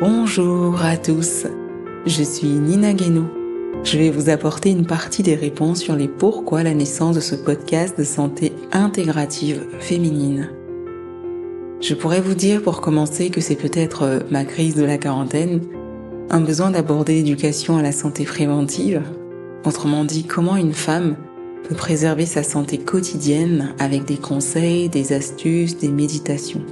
Bonjour à tous, je suis Nina Guénaud. Je vais vous apporter une partie des réponses sur les pourquoi la naissance de ce podcast de santé intégrative féminine. Je pourrais vous dire pour commencer que c'est peut-être euh, ma crise de la quarantaine, un besoin d'aborder l'éducation à la santé préventive, autrement dit comment une femme peut préserver sa santé quotidienne avec des conseils, des astuces, des méditations.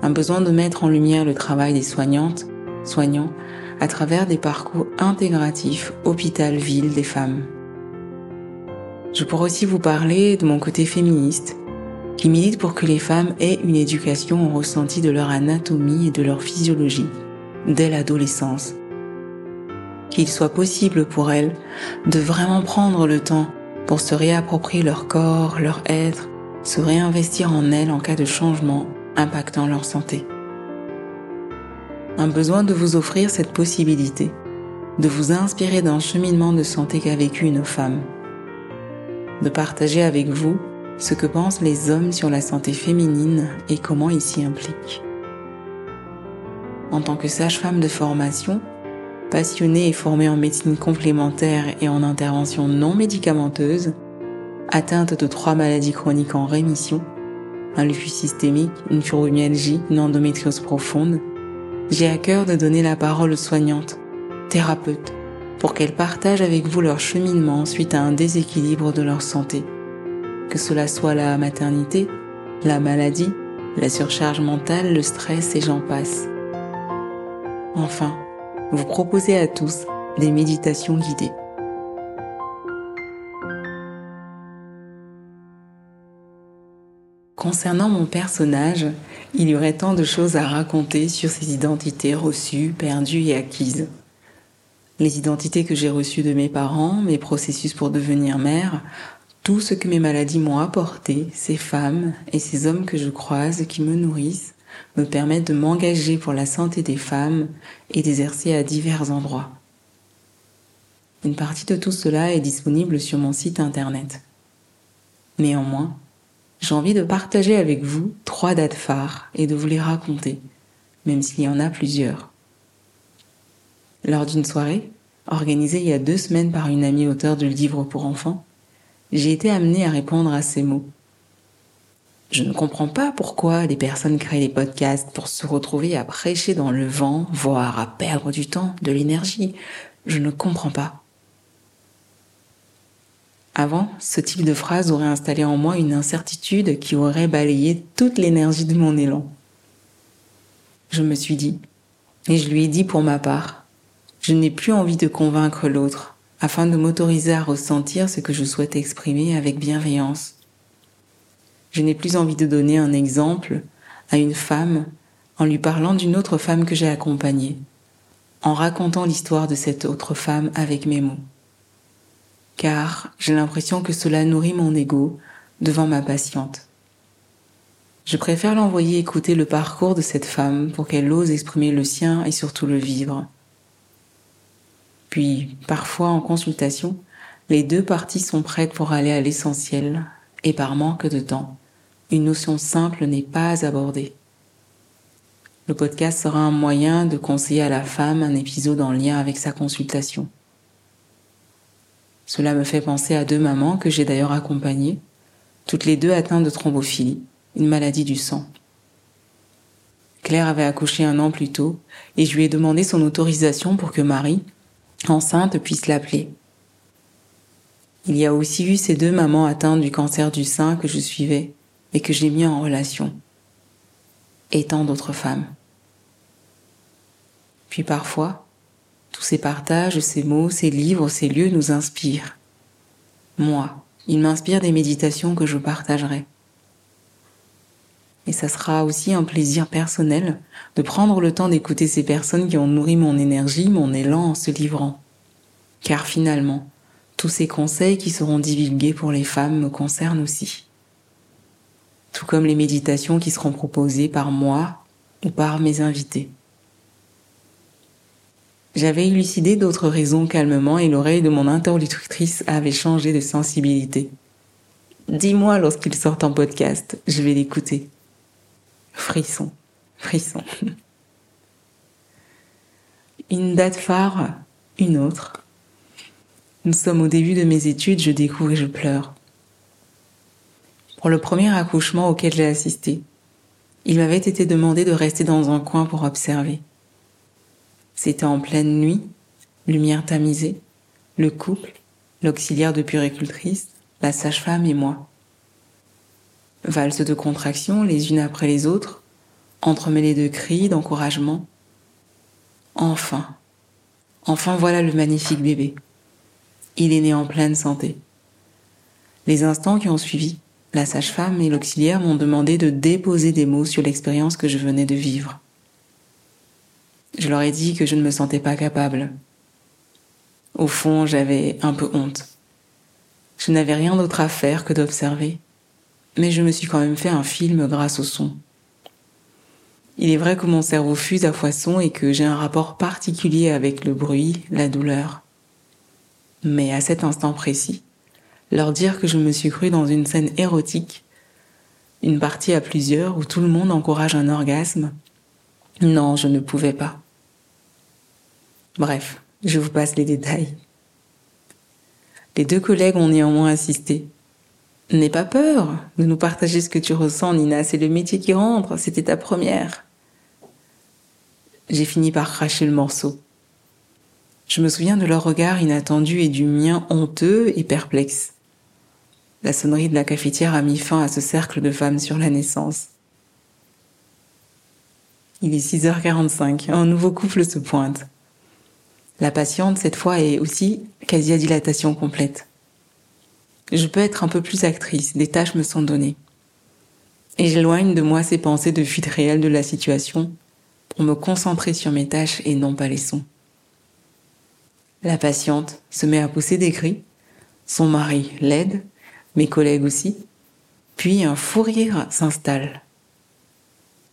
Un besoin de mettre en lumière le travail des soignantes, soignants, à travers des parcours intégratifs hôpital-ville des femmes. Je pourrais aussi vous parler de mon côté féministe, qui milite pour que les femmes aient une éducation au ressenti de leur anatomie et de leur physiologie dès l'adolescence. Qu'il soit possible pour elles de vraiment prendre le temps pour se réapproprier leur corps, leur être, se réinvestir en elles en cas de changement impactant leur santé. Un besoin de vous offrir cette possibilité, de vous inspirer d'un cheminement de santé qu'a vécu une femme, de partager avec vous ce que pensent les hommes sur la santé féminine et comment ils s'y impliquent. En tant que sage-femme de formation, passionnée et formée en médecine complémentaire et en intervention non médicamenteuse, atteinte de trois maladies chroniques en rémission, un lupus systémique, une fibromyalgie, une endométriose profonde, j'ai à cœur de donner la parole aux soignantes, thérapeutes, pour qu'elles partagent avec vous leur cheminement suite à un déséquilibre de leur santé. Que cela soit la maternité, la maladie, la surcharge mentale, le stress et j'en passe. Enfin, vous proposez à tous des méditations guidées. Concernant mon personnage, il y aurait tant de choses à raconter sur ses identités reçues, perdues et acquises. Les identités que j'ai reçues de mes parents, mes processus pour devenir mère, tout ce que mes maladies m'ont apporté, ces femmes et ces hommes que je croise qui me nourrissent, me permettent de m'engager pour la santé des femmes et d'exercer à divers endroits. Une partie de tout cela est disponible sur mon site internet. Néanmoins, j'ai envie de partager avec vous trois dates phares et de vous les raconter, même s'il y en a plusieurs. Lors d'une soirée, organisée il y a deux semaines par une amie auteure du livre pour enfants, j'ai été amenée à répondre à ces mots. Je ne comprends pas pourquoi les personnes créent des podcasts pour se retrouver à prêcher dans le vent, voire à perdre du temps, de l'énergie. Je ne comprends pas. Avant, ce type de phrase aurait installé en moi une incertitude qui aurait balayé toute l'énergie de mon élan. Je me suis dit, et je lui ai dit pour ma part, je n'ai plus envie de convaincre l'autre, afin de m'autoriser à ressentir ce que je souhaite exprimer avec bienveillance. Je n'ai plus envie de donner un exemple à une femme en lui parlant d'une autre femme que j'ai accompagnée, en racontant l'histoire de cette autre femme avec mes mots car j'ai l'impression que cela nourrit mon ego devant ma patiente. Je préfère l'envoyer écouter le parcours de cette femme pour qu'elle ose exprimer le sien et surtout le vivre. Puis, parfois en consultation, les deux parties sont prêtes pour aller à l'essentiel, et par manque de temps, une notion simple n'est pas abordée. Le podcast sera un moyen de conseiller à la femme un épisode en lien avec sa consultation. Cela me fait penser à deux mamans que j'ai d'ailleurs accompagnées, toutes les deux atteintes de thrombophilie, une maladie du sang. Claire avait accouché un an plus tôt et je lui ai demandé son autorisation pour que Marie, enceinte, puisse l'appeler. Il y a aussi eu ces deux mamans atteintes du cancer du sein que je suivais et que j'ai mis en relation. Et tant d'autres femmes. Puis parfois, tous ces partages, ces mots, ces livres, ces lieux nous inspirent. Moi, ils m'inspirent des méditations que je partagerai. Et ça sera aussi un plaisir personnel de prendre le temps d'écouter ces personnes qui ont nourri mon énergie, mon élan en se livrant. Car finalement, tous ces conseils qui seront divulgués pour les femmes me concernent aussi. Tout comme les méditations qui seront proposées par moi ou par mes invités. J'avais élucidé d'autres raisons calmement et l'oreille de mon interlocutrice avait changé de sensibilité. Dis-moi lorsqu'il sort en podcast, je vais l'écouter. Frisson, frisson. une date phare, une autre. Nous sommes au début de mes études, je découvre et je pleure. Pour le premier accouchement auquel j'ai assisté, il m'avait été demandé de rester dans un coin pour observer. C'était en pleine nuit, lumière tamisée, le couple, l'auxiliaire de puricultrice, la sage-femme et moi. Valse de contractions les unes après les autres, entremêlées de cris, d'encouragement. Enfin, enfin voilà le magnifique bébé. Il est né en pleine santé. Les instants qui ont suivi, la sage-femme et l'auxiliaire m'ont demandé de déposer des mots sur l'expérience que je venais de vivre. Je leur ai dit que je ne me sentais pas capable. Au fond, j'avais un peu honte. Je n'avais rien d'autre à faire que d'observer, mais je me suis quand même fait un film grâce au son. Il est vrai que mon cerveau fuse à foison et que j'ai un rapport particulier avec le bruit, la douleur. Mais à cet instant précis, leur dire que je me suis cru dans une scène érotique, une partie à plusieurs où tout le monde encourage un orgasme. Non, je ne pouvais pas. Bref, je vous passe les détails. Les deux collègues ont néanmoins assisté. N'aie pas peur de nous partager ce que tu ressens, Nina. C'est le métier qui rentre. C'était ta première. J'ai fini par cracher le morceau. Je me souviens de leur regard inattendu et du mien honteux et perplexe. La sonnerie de la cafetière a mis fin à ce cercle de femmes sur la naissance. Il est 6h45, un nouveau couple se pointe. La patiente, cette fois, est aussi quasi à dilatation complète. Je peux être un peu plus actrice, des tâches me sont données. Et j'éloigne de moi ces pensées de fuite réelle de la situation pour me concentrer sur mes tâches et non pas les sons. La patiente se met à pousser des cris, son mari l'aide mes collègues aussi. Puis un fou rire s'installe.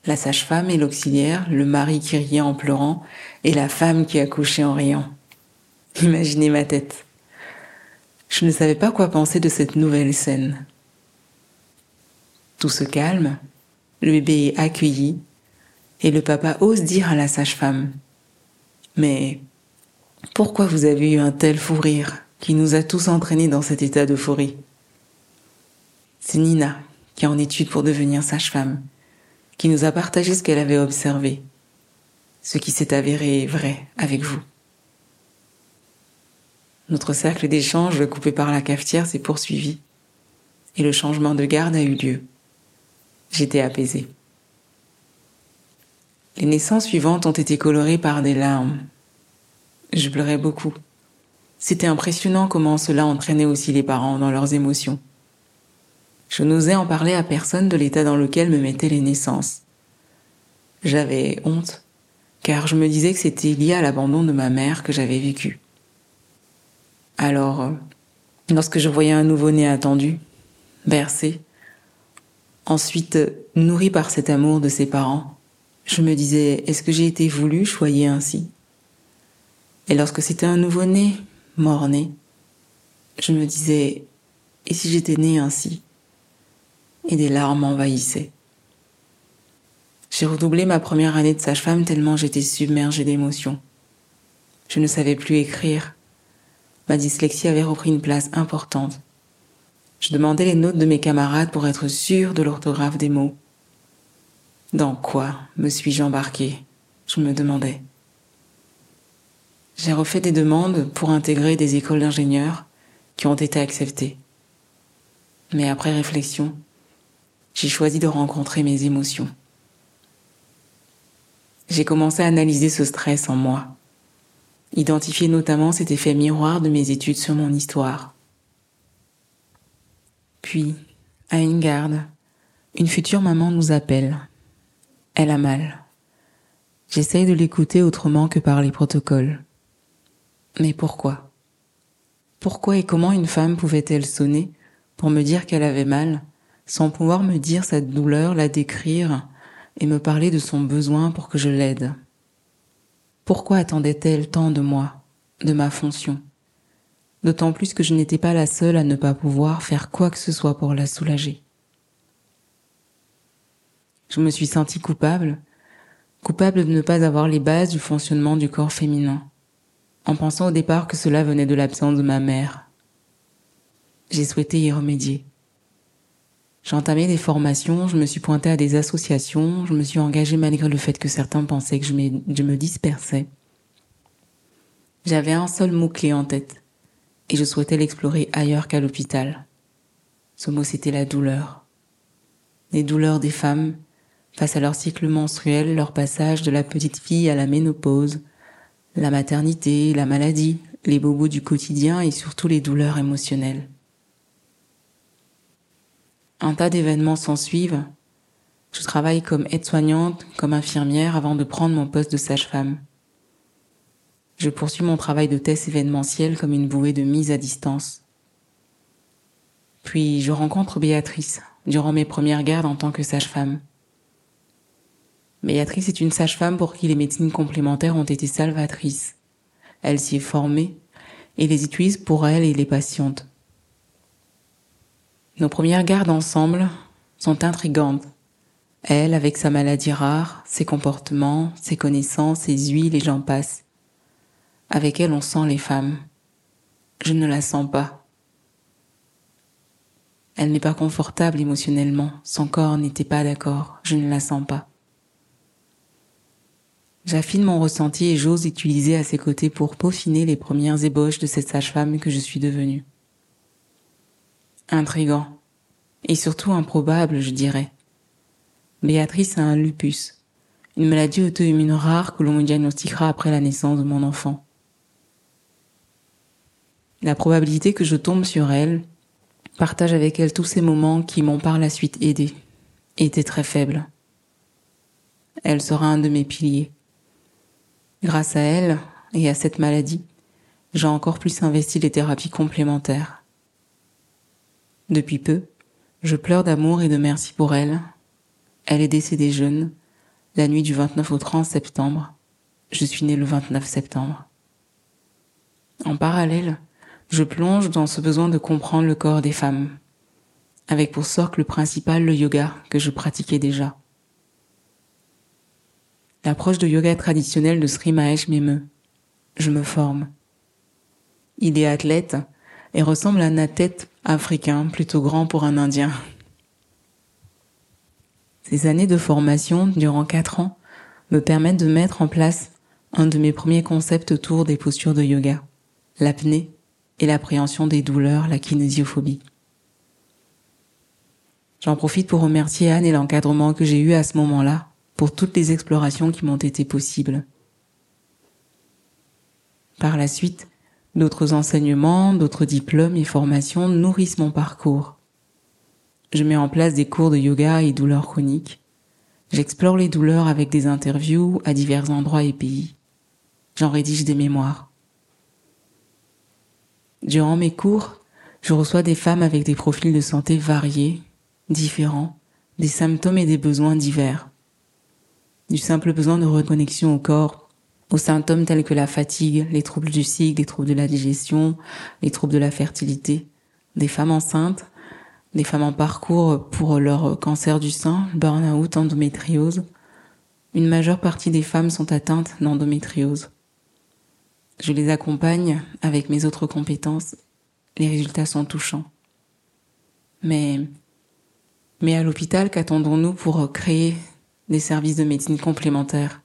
La sage-femme et l'auxiliaire, le mari qui riait en pleurant et la femme qui accouchait en riant. Imaginez ma tête. Je ne savais pas quoi penser de cette nouvelle scène. Tout se calme, le bébé est accueilli et le papa ose dire à la sage-femme Mais pourquoi vous avez eu un tel fou rire qui nous a tous entraînés dans cet état d'euphorie? C'est Nina, qui est en étude pour devenir sage-femme, qui nous a partagé ce qu'elle avait observé, ce qui s'est avéré vrai avec vous. Notre cercle d'échange coupé par la cafetière s'est poursuivi et le changement de garde a eu lieu. J'étais apaisée. Les naissances suivantes ont été colorées par des larmes. Je pleurais beaucoup. C'était impressionnant comment cela entraînait aussi les parents dans leurs émotions. Je n'osais en parler à personne de l'état dans lequel me mettaient les naissances. J'avais honte, car je me disais que c'était lié à l'abandon de ma mère que j'avais vécu. Alors, lorsque je voyais un nouveau-né attendu, bercé, ensuite nourri par cet amour de ses parents, je me disais, est-ce que j'ai été voulu choyer ainsi? Et lorsque c'était un nouveau-né, mort-né, je me disais, et si j'étais né ainsi? Et des larmes envahissaient. J'ai redoublé ma première année de sage-femme tellement j'étais submergée d'émotions. Je ne savais plus écrire. Ma dyslexie avait repris une place importante. Je demandais les notes de mes camarades pour être sûre de l'orthographe des mots. Dans quoi me suis-je embarquée? Je me demandais. J'ai refait des demandes pour intégrer des écoles d'ingénieurs qui ont été acceptées. Mais après réflexion, j'ai choisi de rencontrer mes émotions. J'ai commencé à analyser ce stress en moi, identifier notamment cet effet miroir de mes études sur mon histoire. Puis, à une garde, une future maman nous appelle. Elle a mal. J'essaye de l'écouter autrement que par les protocoles. Mais pourquoi? Pourquoi et comment une femme pouvait-elle sonner pour me dire qu'elle avait mal? Sans pouvoir me dire sa douleur, la décrire et me parler de son besoin pour que je l'aide. Pourquoi attendait-elle tant de moi, de ma fonction? D'autant plus que je n'étais pas la seule à ne pas pouvoir faire quoi que ce soit pour la soulager. Je me suis sentie coupable, coupable de ne pas avoir les bases du fonctionnement du corps féminin, en pensant au départ que cela venait de l'absence de ma mère. J'ai souhaité y remédier. J'ai entamé des formations, je me suis pointée à des associations, je me suis engagée malgré le fait que certains pensaient que je, je me dispersais. J'avais un seul mot-clé en tête, et je souhaitais l'explorer ailleurs qu'à l'hôpital. Ce mot c'était la douleur. Les douleurs des femmes face à leur cycle menstruel, leur passage de la petite fille à la ménopause, la maternité, la maladie, les bobos du quotidien et surtout les douleurs émotionnelles. Un tas d'événements s'en suivent. Je travaille comme aide-soignante, comme infirmière avant de prendre mon poste de sage-femme. Je poursuis mon travail de test événementiel comme une bouée de mise à distance. Puis je rencontre Béatrice durant mes premières gardes en tant que sage-femme. Béatrice est une sage-femme pour qui les médecines complémentaires ont été salvatrices. Elle s'y est formée et les utilise pour elle et les patientes. Nos premières gardes ensemble sont intrigantes. Elle, avec sa maladie rare, ses comportements, ses connaissances, ses huiles et j'en passe. Avec elle, on sent les femmes. Je ne la sens pas. Elle n'est pas confortable émotionnellement. Son corps n'était pas d'accord. Je ne la sens pas. J'affine mon ressenti et j'ose utiliser à ses côtés pour peaufiner les premières ébauches de cette sage-femme que je suis devenue. Intrigant. Et surtout improbable, je dirais. Béatrice a un lupus, une maladie auto-immune rare que l'on me diagnostiquera après la naissance de mon enfant. La probabilité que je tombe sur elle, partage avec elle tous ces moments qui m'ont par la suite aidé, était très faible. Elle sera un de mes piliers. Grâce à elle et à cette maladie, j'ai encore plus investi les thérapies complémentaires. Depuis peu, je pleure d'amour et de merci pour elle. Elle est décédée jeune, la nuit du 29 au 30 septembre. Je suis née le 29 septembre. En parallèle, je plonge dans ce besoin de comprendre le corps des femmes, avec pour socle principal le yoga que je pratiquais déjà. L'approche de yoga traditionnelle de Sri Mahesh m'émeut. Je me forme. Il est athlète et ressemble à un africain plutôt grand pour un Indien. Ces années de formation durant quatre ans me permettent de mettre en place un de mes premiers concepts autour des postures de yoga, l'apnée et l'appréhension des douleurs, la kinésiophobie. J'en profite pour remercier Anne et l'encadrement que j'ai eu à ce moment-là pour toutes les explorations qui m'ont été possibles. Par la suite, d'autres enseignements, d'autres diplômes et formations nourrissent mon parcours. Je mets en place des cours de yoga et douleurs chroniques. J'explore les douleurs avec des interviews à divers endroits et pays. J'en rédige des mémoires. Durant mes cours, je reçois des femmes avec des profils de santé variés, différents, des symptômes et des besoins divers du simple besoin de reconnexion au corps, aux symptômes tels que la fatigue, les troubles du cycle, les troubles de la digestion, les troubles de la fertilité, des femmes enceintes, des femmes en parcours pour leur cancer du sein, burn-out, endométriose. Une majeure partie des femmes sont atteintes d'endométriose. Je les accompagne avec mes autres compétences. Les résultats sont touchants. Mais, mais à l'hôpital, qu'attendons-nous pour créer des services de médecine complémentaires?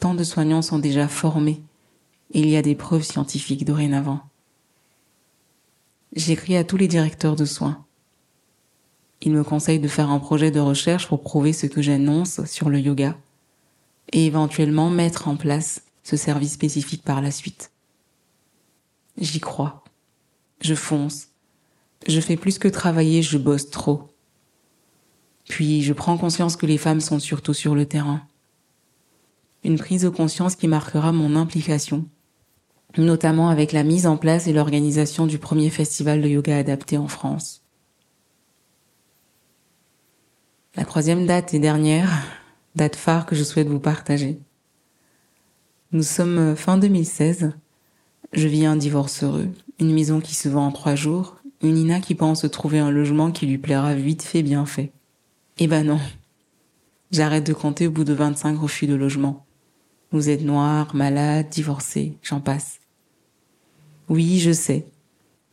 Tant de soignants sont déjà formés il y a des preuves scientifiques dorénavant. J'écris à tous les directeurs de soins. Ils me conseillent de faire un projet de recherche pour prouver ce que j'annonce sur le yoga et éventuellement mettre en place ce service spécifique par la suite. J'y crois. Je fonce. Je fais plus que travailler, je bosse trop. Puis je prends conscience que les femmes sont surtout sur le terrain. Une prise de conscience qui marquera mon implication, notamment avec la mise en place et l'organisation du premier festival de yoga adapté en France. La troisième date et dernière, date phare que je souhaite vous partager. Nous sommes fin 2016. Je vis un divorce heureux, une maison qui se vend en trois jours, une Nina qui pense trouver un logement qui lui plaira vite fait bien fait. Eh ben non. J'arrête de compter au bout de 25 refus de logement. Vous êtes noir, malade, divorcé, j'en passe. Oui, je sais.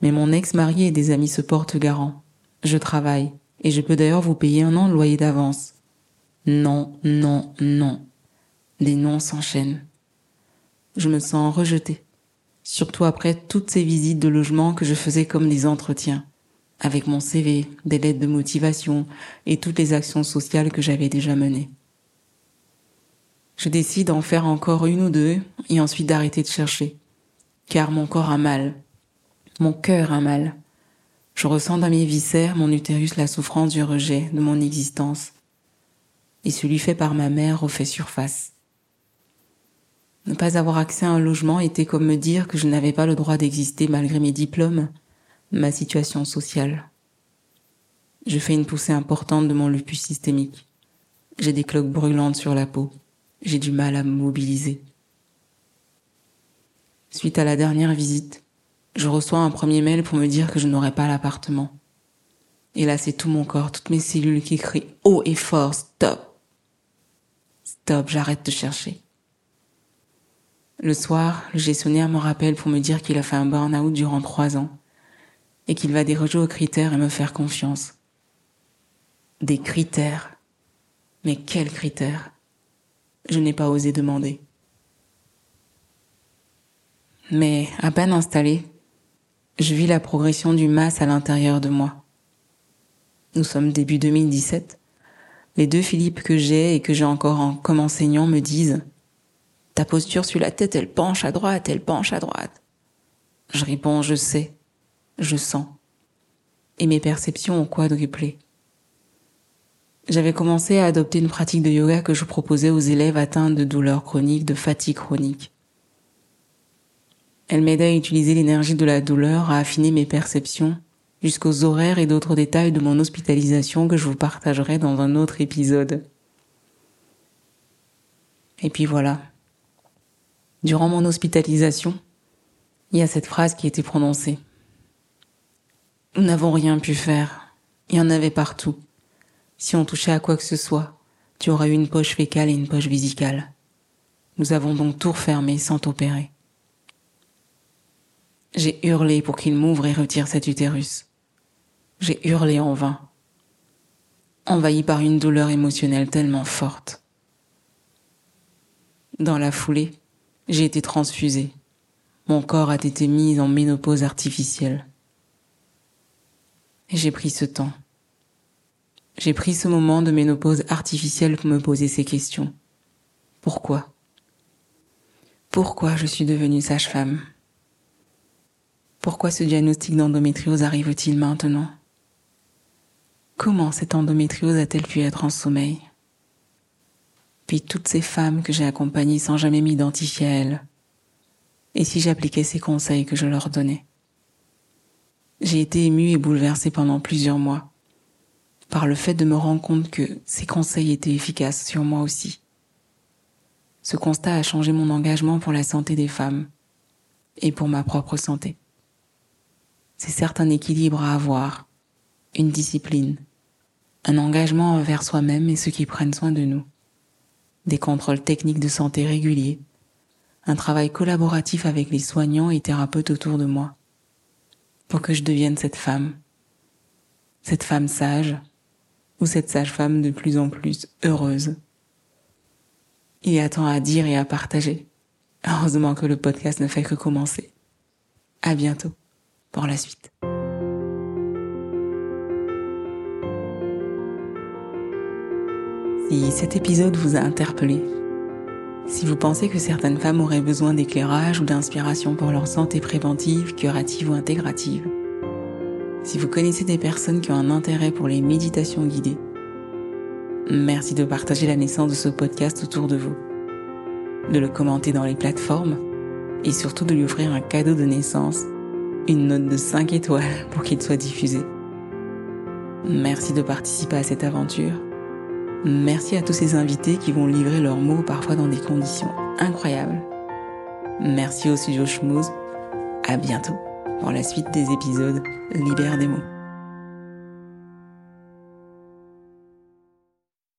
Mais mon ex-mari et des amis se portent garant. Je travaille, et je peux d'ailleurs vous payer un an de loyer d'avance. Non, non, non. Les noms s'enchaînent. Je me sens rejetée. Surtout après toutes ces visites de logement que je faisais comme des entretiens. Avec mon CV, des lettres de motivation et toutes les actions sociales que j'avais déjà menées. Je décide d'en faire encore une ou deux et ensuite d'arrêter de chercher. Car mon corps a mal. Mon cœur a mal. Je ressens dans mes viscères, mon utérus, la souffrance du rejet de mon existence et celui fait par ma mère refait surface. Ne pas avoir accès à un logement était comme me dire que je n'avais pas le droit d'exister malgré mes diplômes, ma situation sociale. Je fais une poussée importante de mon lupus systémique. J'ai des cloques brûlantes sur la peau. J'ai du mal à me mobiliser. Suite à la dernière visite, je reçois un premier mail pour me dire que je n'aurais pas l'appartement. Et là, c'est tout mon corps, toutes mes cellules qui crient haut et fort, stop. Stop, j'arrête de chercher. Le soir, le gestionnaire me rappelle pour me dire qu'il a fait un burn-out durant trois ans et qu'il va déroger aux critères et me faire confiance. Des critères. Mais quels critères? Je n'ai pas osé demander. Mais à peine installé, je vis la progression du masse à l'intérieur de moi. Nous sommes début 2017 les deux Philippe que j'ai et que j'ai encore en, comme enseignant me disent Ta posture sur la tête, elle penche à droite, elle penche à droite. Je réponds Je sais, je sens. Et mes perceptions ont quadruplé. J'avais commencé à adopter une pratique de yoga que je proposais aux élèves atteints de douleurs chroniques, de fatigue chronique. Elle m'aidait à utiliser l'énergie de la douleur, à affiner mes perceptions jusqu'aux horaires et d'autres détails de mon hospitalisation que je vous partagerai dans un autre épisode. Et puis voilà. Durant mon hospitalisation, il y a cette phrase qui été prononcée. Nous n'avons rien pu faire. Il y en avait partout. Si on touchait à quoi que ce soit, tu aurais eu une poche fécale et une poche visicale. Nous avons donc tout refermé sans t'opérer. J'ai hurlé pour qu'il m'ouvre et retire cet utérus. J'ai hurlé en vain, envahi par une douleur émotionnelle tellement forte. Dans la foulée, j'ai été transfusée. Mon corps a été mis en ménopause artificielle. Et j'ai pris ce temps. J'ai pris ce moment de ménopause artificielle pour me poser ces questions. Pourquoi? Pourquoi je suis devenue sage-femme? Pourquoi ce diagnostic d'endométriose arrive-t-il maintenant? Comment cette endométriose a-t-elle pu être en sommeil? Puis toutes ces femmes que j'ai accompagnées sans jamais m'identifier à elles. Et si j'appliquais ces conseils que je leur donnais? J'ai été émue et bouleversée pendant plusieurs mois par le fait de me rendre compte que ces conseils étaient efficaces sur moi aussi. Ce constat a changé mon engagement pour la santé des femmes et pour ma propre santé. C'est certes un équilibre à avoir, une discipline, un engagement envers soi-même et ceux qui prennent soin de nous, des contrôles techniques de santé réguliers, un travail collaboratif avec les soignants et thérapeutes autour de moi, pour que je devienne cette femme, cette femme sage, ou cette sage-femme de plus en plus heureuse. Il y a tant à dire et à partager. Heureusement que le podcast ne fait que commencer. À bientôt pour la suite. Si cet épisode vous a interpellé, si vous pensez que certaines femmes auraient besoin d'éclairage ou d'inspiration pour leur santé préventive, curative ou intégrative, si vous connaissez des personnes qui ont un intérêt pour les méditations guidées, merci de partager la naissance de ce podcast autour de vous, de le commenter dans les plateformes et surtout de lui offrir un cadeau de naissance, une note de 5 étoiles pour qu'il soit diffusé. Merci de participer à cette aventure Merci à tous ces invités qui vont livrer leurs mots parfois dans des conditions incroyables. Merci au studio Schmooze. À bientôt pour la suite des épisodes Libère des mots.